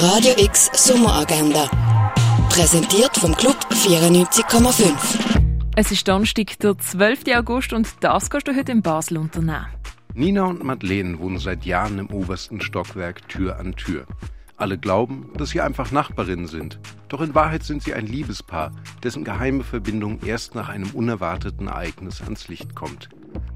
Radio X Sommeragenda. Präsentiert vom Club 94,5. Es ist Donnerstag, der 12. August und das kannst du heute in Basel unternehmen. Nina und Madeleine wohnen seit Jahren im obersten Stockwerk Tür an Tür. Alle glauben, dass sie einfach Nachbarinnen sind. Doch in Wahrheit sind sie ein Liebespaar, dessen geheime Verbindung erst nach einem unerwarteten Ereignis ans Licht kommt.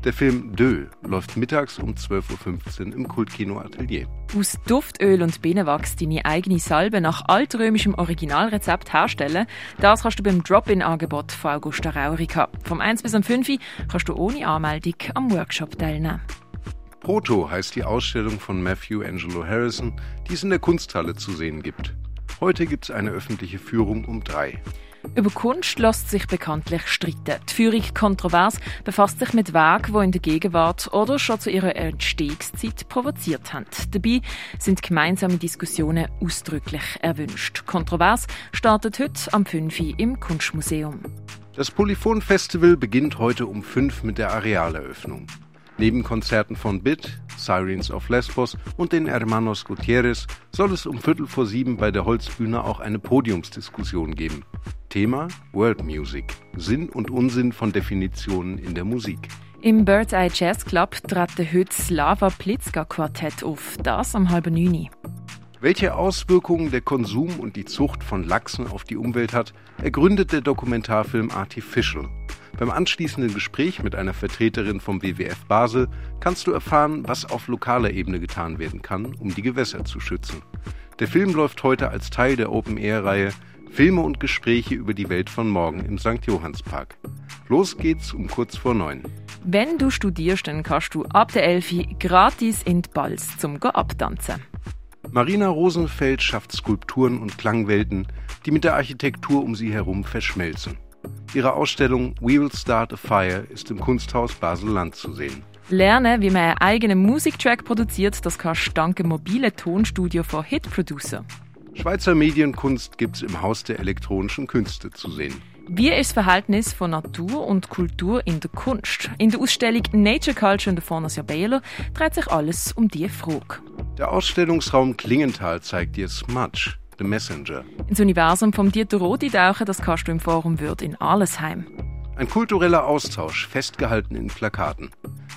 Der Film Dö läuft mittags um 12.15 Uhr im Kultkino Atelier. Aus Duftöl und Bienenwachs deine eigene Salbe nach altrömischem Originalrezept herstellen, das kannst du beim Drop-In-Angebot von Augusta Raurica. Vom 1 bis am 5 kannst du ohne Anmeldung am Workshop teilnehmen. Proto heißt die Ausstellung von Matthew Angelo Harrison, die es in der Kunsthalle zu sehen gibt. Heute gibt es eine öffentliche Führung um drei. Über Kunst lässt sich bekanntlich streiten. Die Führung Kontrovers befasst sich mit Werken, die in der Gegenwart oder schon zu ihrer Entstehungszeit provoziert haben. Dabei sind gemeinsame Diskussionen ausdrücklich erwünscht. Kontrovers startet heute am 5. Uhr im Kunstmuseum. Das Polyphon Festival beginnt heute um 5 mit der Arealeröffnung. Neben Konzerten von BIT, Sirens of Lesbos und den Hermanos Gutierrez soll es um Viertel vor sieben bei der Holzbühne auch eine Podiumsdiskussion geben. Thema World Music. Sinn und Unsinn von Definitionen in der Musik. Im Bird's Eye Jazz Club trete heute das Lava Plitzka Quartett auf, das am halben Neuni. Welche Auswirkungen der Konsum und die Zucht von Lachsen auf die Umwelt hat, ergründet der Dokumentarfilm Artificial. Beim anschließenden Gespräch mit einer Vertreterin vom WWF Basel kannst du erfahren, was auf lokaler Ebene getan werden kann, um die Gewässer zu schützen. Der Film läuft heute als Teil der Open-Air-Reihe Filme und Gespräche über die Welt von morgen im St. Johannspark. Los geht's um kurz vor neun. Wenn du studierst, dann kannst du ab der Elfi gratis in die Balz zum Go abtanzen. Marina Rosenfeld schafft Skulpturen und Klangwelten, die mit der Architektur um sie herum verschmelzen. Ihre Ausstellung We Will Start a Fire ist im Kunsthaus Basel-Land zu sehen. Lernen, wie man einen eigenen Musiktrack produziert, das kannst du dank dem mobilen Tonstudio von Hit Producer. Schweizer Medienkunst gibt's im Haus der elektronischen Künste zu sehen. Wie ist das Verhältnis von Natur und Kultur in der Kunst? In der Ausstellung Nature Culture in der Fondation Baylor dreht sich alles um diese Frage. Der Ausstellungsraum Klingenthal zeigt dir Smudge, The Messenger. Ins Universum vom Dieter Rodi tauchen, das kannst du im Forum Würth in Allesheim. Ein kultureller Austausch, festgehalten in Plakaten.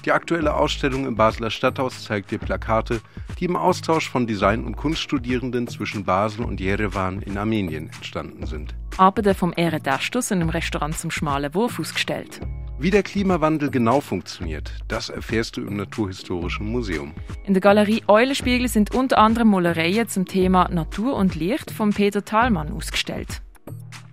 Die aktuelle Ausstellung im Basler Stadthaus zeigt dir Plakate, die im Austausch von Design- und Kunststudierenden zwischen Basel und Jerewan in Armenien entstanden sind. Arbeiten vom Ehre Dastus in einem Restaurant zum schmalen Wurf ausgestellt. Wie der Klimawandel genau funktioniert, das erfährst du im Naturhistorischen Museum. In der Galerie Eulenspiegel sind unter anderem Malereien zum Thema Natur und Licht von Peter Thalmann ausgestellt.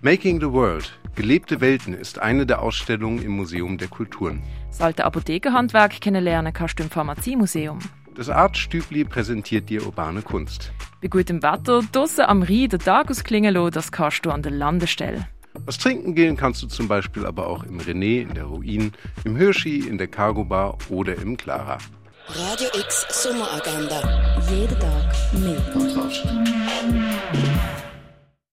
Making the World, gelebte Welten ist eine der Ausstellungen im Museum der Kulturen. Das alte Apothekerhandwerk kennenlernen kannst du im Pharmaziemuseum. Das Art Stübli präsentiert dir urbane Kunst. Bei gutem Wetter draussen am Rhein den Tag ausklingen lassen, das kannst du an der Landestelle. Was trinken gehen kannst du zum Beispiel aber auch im René, in der Ruin, im Hirschi, in der Cargo Bar oder im Clara. Radio X Sommeragenda. Jeden Tag mehr. Kontrast.